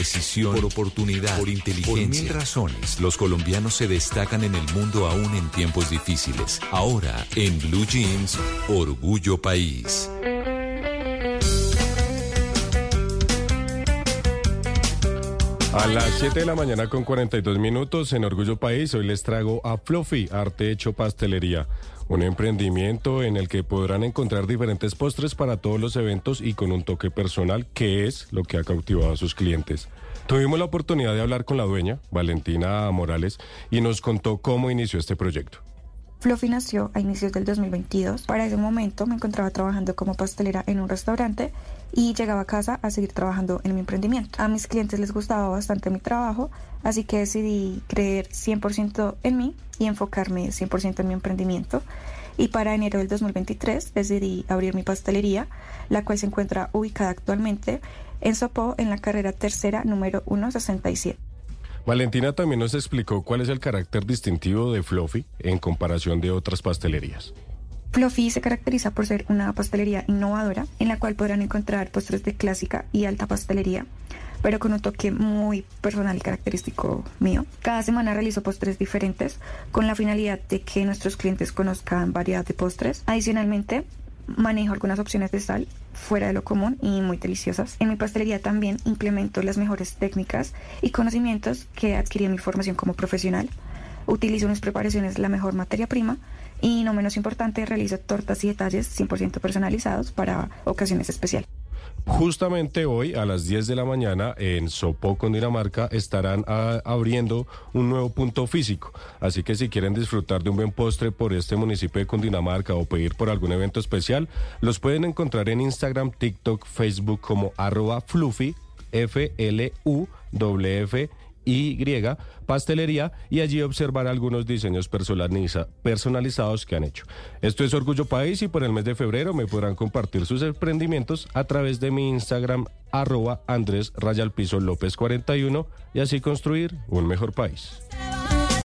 precisión, por oportunidad, por inteligencia. Por mil razones, los colombianos se destacan en el mundo aún en tiempos difíciles. Ahora, en Blue Jeans, Orgullo País. A las 7 de la mañana con 42 minutos en Orgullo País, hoy les traigo a Fluffy, Arte Hecho Pastelería, un emprendimiento en el que podrán encontrar diferentes postres para todos los eventos y con un toque personal, que es lo que ha cautivado a sus clientes. Tuvimos la oportunidad de hablar con la dueña, Valentina Morales, y nos contó cómo inició este proyecto. Fluffy nació a inicios del 2022. Para ese momento me encontraba trabajando como pastelera en un restaurante y llegaba a casa a seguir trabajando en mi emprendimiento. A mis clientes les gustaba bastante mi trabajo, así que decidí creer 100% en mí y enfocarme 100% en mi emprendimiento. Y para enero del 2023 decidí abrir mi pastelería, la cual se encuentra ubicada actualmente en Sopó en la carrera tercera número 167. Valentina también nos explicó cuál es el carácter distintivo de Fluffy en comparación de otras pastelerías. Fluffy se caracteriza por ser una pastelería innovadora en la cual podrán encontrar postres de clásica y alta pastelería, pero con un toque muy personal y característico mío. Cada semana realizo postres diferentes con la finalidad de que nuestros clientes conozcan variedad de postres. Adicionalmente, manejo algunas opciones de sal fuera de lo común y muy deliciosas. En mi pastelería también implemento las mejores técnicas y conocimientos que adquirí en mi formación como profesional. Utilizo en mis preparaciones la mejor materia prima y no menos importante realizo tortas y detalles 100% personalizados para ocasiones especiales. Justamente hoy a las 10 de la mañana en Sopó, Dinamarca estarán ah, abriendo un nuevo punto físico. Así que si quieren disfrutar de un buen postre por este municipio de Cundinamarca o pedir por algún evento especial, los pueden encontrar en Instagram, TikTok, Facebook como arroba fluffy, F-L-U-W-F y Pastelería y allí observar algunos diseños personalizados que han hecho. Esto es Orgullo País y por el mes de febrero me podrán compartir sus emprendimientos a través de mi Instagram arroba Andrés Rayalpiso López 41 y así construir un mejor país.